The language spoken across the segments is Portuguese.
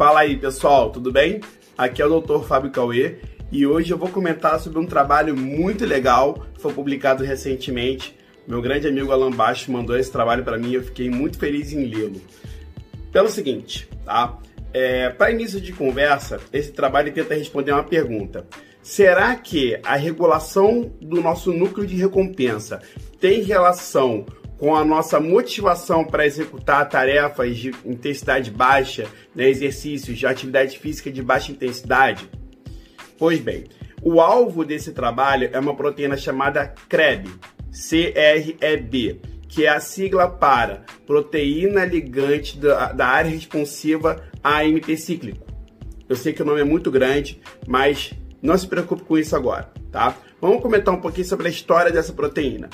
Fala aí pessoal, tudo bem? Aqui é o Dr. Fábio Cauê e hoje eu vou comentar sobre um trabalho muito legal que foi publicado recentemente. Meu grande amigo Alan Baixo mandou esse trabalho para mim e eu fiquei muito feliz em lê-lo. Pelo seguinte, tá? É, para início de conversa, esse trabalho tenta responder uma pergunta. Será que a regulação do nosso núcleo de recompensa tem relação com a nossa motivação para executar tarefas de intensidade baixa, né, exercícios de atividade física de baixa intensidade? Pois bem, o alvo desse trabalho é uma proteína chamada CREB, C-R-E-B, que é a sigla para proteína ligante da, da área responsiva AMP cíclico. Eu sei que o nome é muito grande, mas não se preocupe com isso agora, tá? Vamos comentar um pouquinho sobre a história dessa proteína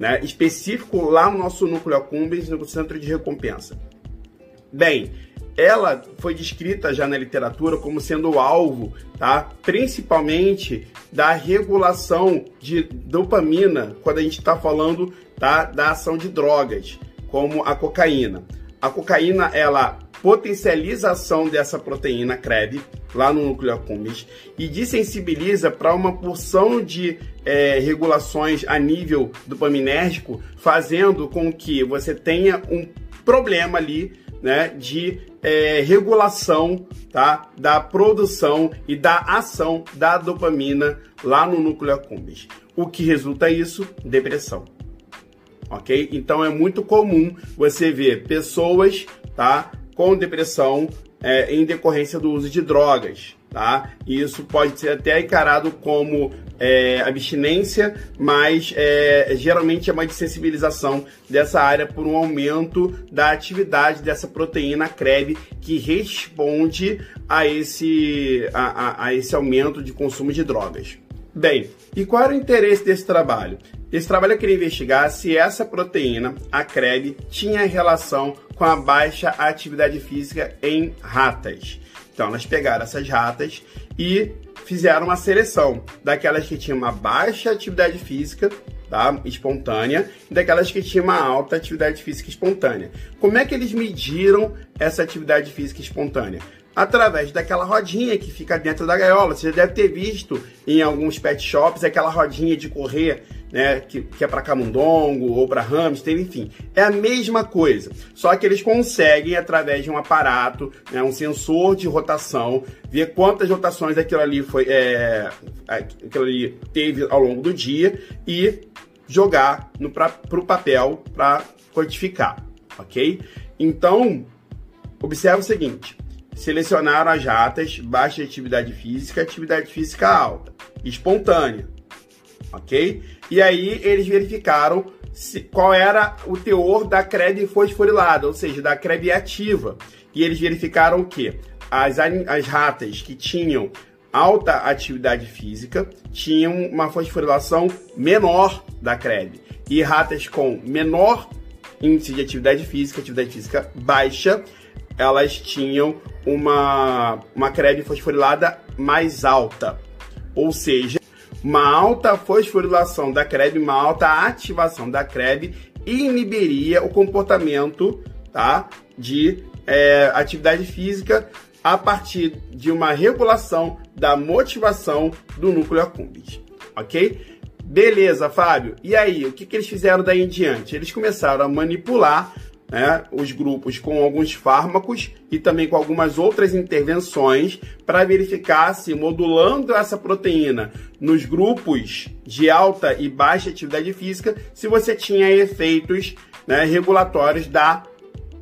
né, específico lá no nosso núcleo accumbens, no centro de recompensa. Bem, ela foi descrita já na literatura como sendo alvo, tá? principalmente da regulação de dopamina, quando a gente está falando tá? da ação de drogas, como a cocaína. A cocaína, ela potencializa a ação dessa proteína CREB lá no núcleo accumbens e desensibiliza para uma porção de é, regulações a nível dopaminérgico, fazendo com que você tenha um problema ali né, de é, regulação tá, da produção e da ação da dopamina lá no núcleo accumbens. O que resulta isso? Depressão. Ok? Então é muito comum você ver pessoas tá, com depressão é, em decorrência do uso de drogas, tá? E isso pode ser até encarado como é, abstinência, mas é, geralmente é uma desensibilização dessa área por um aumento da atividade dessa proteína CREB que responde a esse, a, a, a esse aumento de consumo de drogas. Bem, e qual era o interesse desse trabalho? Esse trabalho queria investigar se essa proteína, a CREB, tinha relação com a baixa atividade física em ratas. Então, elas pegaram essas ratas e fizeram uma seleção daquelas que tinham uma baixa atividade física tá? espontânea e daquelas que tinham uma alta atividade física espontânea. Como é que eles mediram essa atividade física espontânea? através daquela rodinha que fica dentro da gaiola. Você já deve ter visto em alguns pet shops aquela rodinha de correr, né, que, que é para camundongo ou para hamster, enfim. É a mesma coisa, só que eles conseguem através de um aparato, né, um sensor de rotação, ver quantas rotações aquilo ali foi, é, aquilo ali teve ao longo do dia e jogar para o papel para quantificar, ok? Então, observe o seguinte: selecionaram as ratas baixa atividade física, atividade física alta, espontânea, ok? E aí eles verificaram se, qual era o teor da CREB fosforilada, ou seja, da CREB ativa. E eles verificaram que as, as ratas que tinham alta atividade física tinham uma fosforilação menor da CREB. E ratas com menor índice de atividade física, atividade física baixa, elas tinham uma, uma crebe fosforilada mais alta. Ou seja, uma alta fosforilação da crebe, uma alta ativação da crebe inibiria o comportamento tá, de é, atividade física a partir de uma regulação da motivação do núcleo accumbens, ok? Beleza, Fábio. E aí, o que, que eles fizeram daí em diante? Eles começaram a manipular né, os grupos com alguns fármacos e também com algumas outras intervenções para verificar se modulando essa proteína nos grupos de alta e baixa atividade física, se você tinha efeitos né, regulatórios da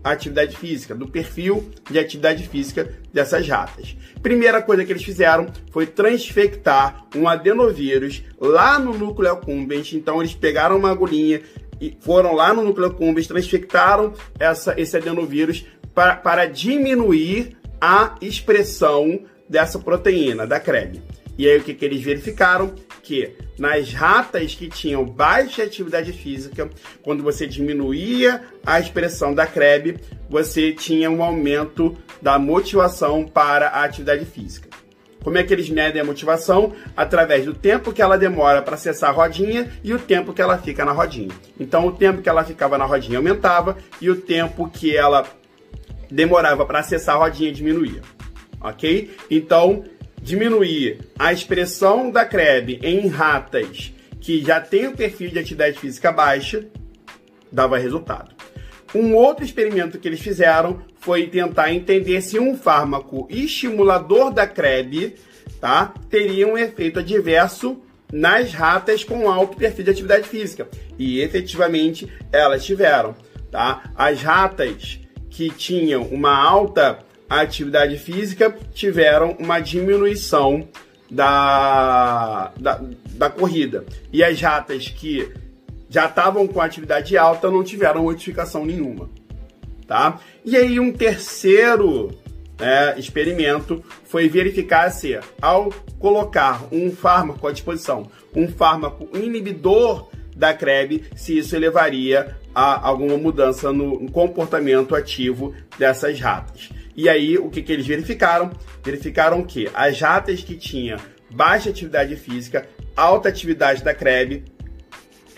atividade física, do perfil de atividade física dessas ratas. Primeira coisa que eles fizeram foi transfectar um adenovírus lá no núcleo accumbens. Então eles pegaram uma agulhinha, e foram lá no núcleo accumbens, transfectaram essa, esse adenovírus para, para diminuir a expressão dessa proteína, da CREB. E aí o que, que eles verificaram? Que nas ratas que tinham baixa atividade física, quando você diminuía a expressão da CREB, você tinha um aumento da motivação para a atividade física. Como é que eles medem a motivação? Através do tempo que ela demora para acessar a rodinha e o tempo que ela fica na rodinha. Então, o tempo que ela ficava na rodinha aumentava e o tempo que ela demorava para acessar a rodinha diminuía, ok? Então, diminuir a expressão da CREB em ratas que já tem o perfil de atividade física baixa, dava resultado. Um outro experimento que eles fizeram foi tentar entender se um fármaco estimulador da CREB tá, teria um efeito adverso nas ratas com alto perfil de atividade física. E efetivamente elas tiveram. Tá? As ratas que tinham uma alta atividade física tiveram uma diminuição da, da, da corrida. E as ratas que já estavam com atividade alta não tiveram modificação nenhuma. Tá? E aí um terceiro né, experimento foi verificar se ao colocar um fármaco à disposição, um fármaco inibidor da CREB, se isso levaria a alguma mudança no comportamento ativo dessas ratas. E aí, o que, que eles verificaram? Verificaram que as ratas que tinham baixa atividade física, alta atividade da CREB,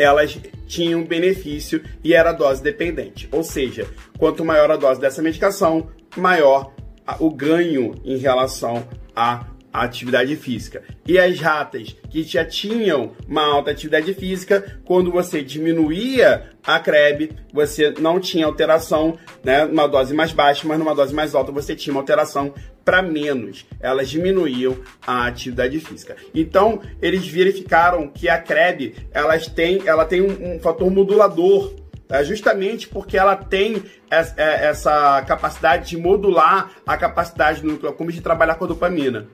elas tinham benefício e era dose dependente. Ou seja, quanto maior a dose dessa medicação, maior o ganho em relação à atividade física. E as ratas que já tinham uma alta atividade física, quando você diminuía a CREB, você não tinha alteração, né, numa dose mais baixa, mas numa dose mais alta você tinha uma alteração para menos. Elas diminuíam a atividade física. Então, eles verificaram que a CREB, elas têm, ela tem um, um fator modulador é justamente porque ela tem é, essa capacidade de modular a capacidade do núcleo de trabalhar com a dopamina,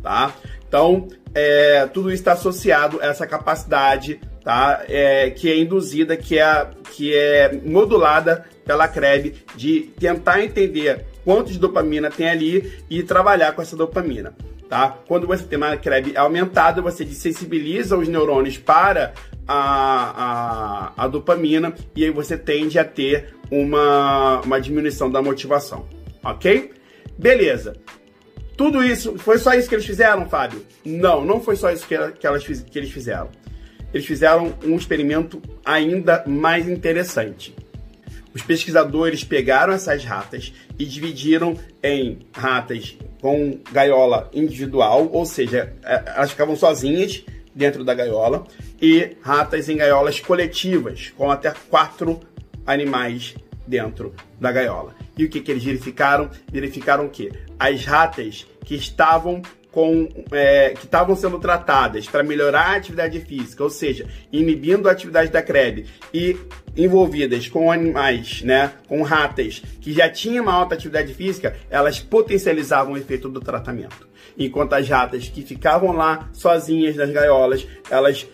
tá? Então, é, tudo isso está associado a essa capacidade, tá? É, que é induzida, que é, que é modulada pela CREB de tentar entender quanto de dopamina tem ali e trabalhar com essa dopamina. Tá? Quando você tem uma CREB aumentada, você desensibiliza os neurônios para a, a, a dopamina e aí você tende a ter uma, uma diminuição da motivação, ok? Beleza. Tudo isso, foi só isso que eles fizeram, Fábio? Não, não foi só isso que, que, elas, que eles fizeram. Eles fizeram um experimento ainda mais interessante. Os pesquisadores pegaram essas ratas e dividiram em ratas com gaiola individual, ou seja, é, elas ficavam sozinhas dentro da gaiola, e ratas em gaiolas coletivas, com até quatro animais dentro da gaiola. E o que, que eles verificaram? Verificaram que as ratas que estavam com, é, que estavam sendo tratadas para melhorar a atividade física, ou seja, inibindo a atividade da CREB e envolvidas com animais, né, com ratas que já tinham uma alta atividade física, elas potencializavam o efeito do tratamento. Enquanto as ratas que ficavam lá sozinhas nas gaiolas, elas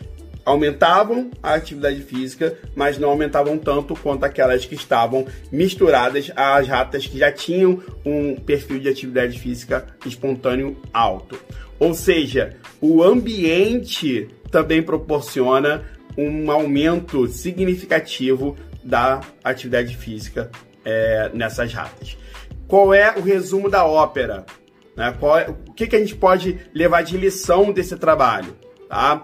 aumentavam a atividade física, mas não aumentavam tanto quanto aquelas que estavam misturadas às ratas que já tinham um perfil de atividade física espontâneo alto. Ou seja, o ambiente também proporciona um aumento significativo da atividade física é, nessas ratas. Qual é o resumo da ópera? Né? É, o que, que a gente pode levar de lição desse trabalho? Tá?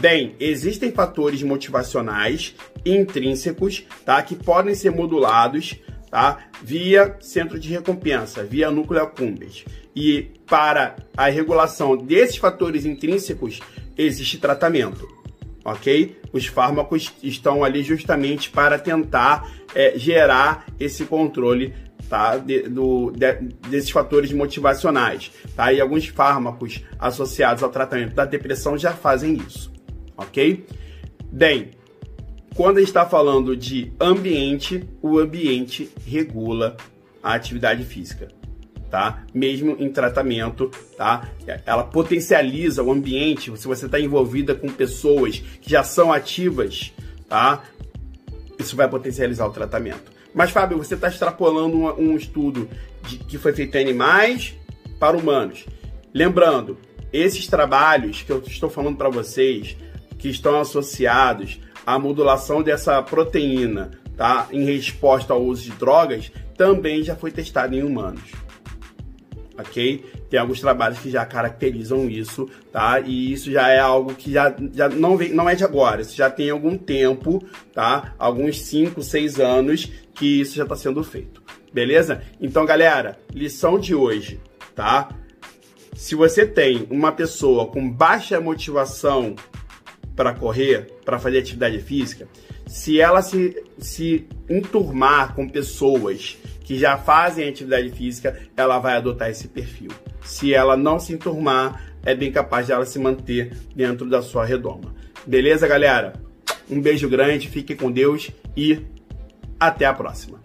Bem, existem fatores motivacionais intrínsecos, tá, que podem ser modulados, tá, via centro de recompensa, via núcleo accumbens. E para a regulação desses fatores intrínsecos existe tratamento, ok? Os fármacos estão ali justamente para tentar é, gerar esse controle tá? De, do, de, desses fatores motivacionais. Tá? E alguns fármacos associados ao tratamento da depressão já fazem isso ok? Bem, quando a gente está falando de ambiente, o ambiente regula a atividade física, tá? Mesmo em tratamento, tá? Ela potencializa o ambiente. Se você está envolvida com pessoas que já são ativas, tá? Isso vai potencializar o tratamento. Mas, Fábio, você está extrapolando um, um estudo de, que foi feito em animais para humanos. Lembrando, esses trabalhos que eu estou falando para vocês que estão associados à modulação dessa proteína tá, em resposta ao uso de drogas também já foi testado em humanos. Ok? Tem alguns trabalhos que já caracterizam isso, tá? E isso já é algo que já, já não, vem, não é de agora, isso já tem algum tempo, tá? Alguns 5, 6 anos que isso já está sendo feito. Beleza? Então, galera, lição de hoje, tá? Se você tem uma pessoa com baixa motivação para correr, para fazer atividade física, se ela se, se enturmar com pessoas que já fazem atividade física, ela vai adotar esse perfil. Se ela não se enturmar, é bem capaz de ela se manter dentro da sua redoma. Beleza, galera? Um beijo grande, fique com Deus e até a próxima.